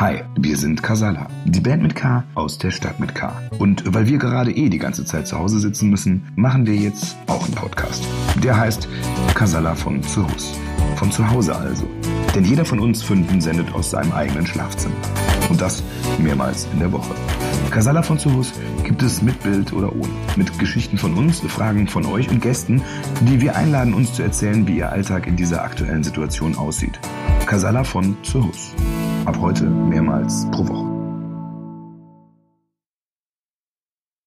Hi, wir sind Casala, die Band mit K aus der Stadt mit K. Und weil wir gerade eh die ganze Zeit zu Hause sitzen müssen, machen wir jetzt auch einen Podcast. Der heißt Casala von zu. Von zu Hause also. Denn jeder von uns Fünfen sendet aus seinem eigenen Schlafzimmer. Und das mehrmals in der Woche. Casala von zu Hus gibt es mit Bild oder ohne. Mit Geschichten von uns, Fragen von euch und Gästen, die wir einladen, uns zu erzählen, wie ihr Alltag in dieser aktuellen Situation aussieht. Casala von zu Hus. Ab heute mehrmals pro Woche.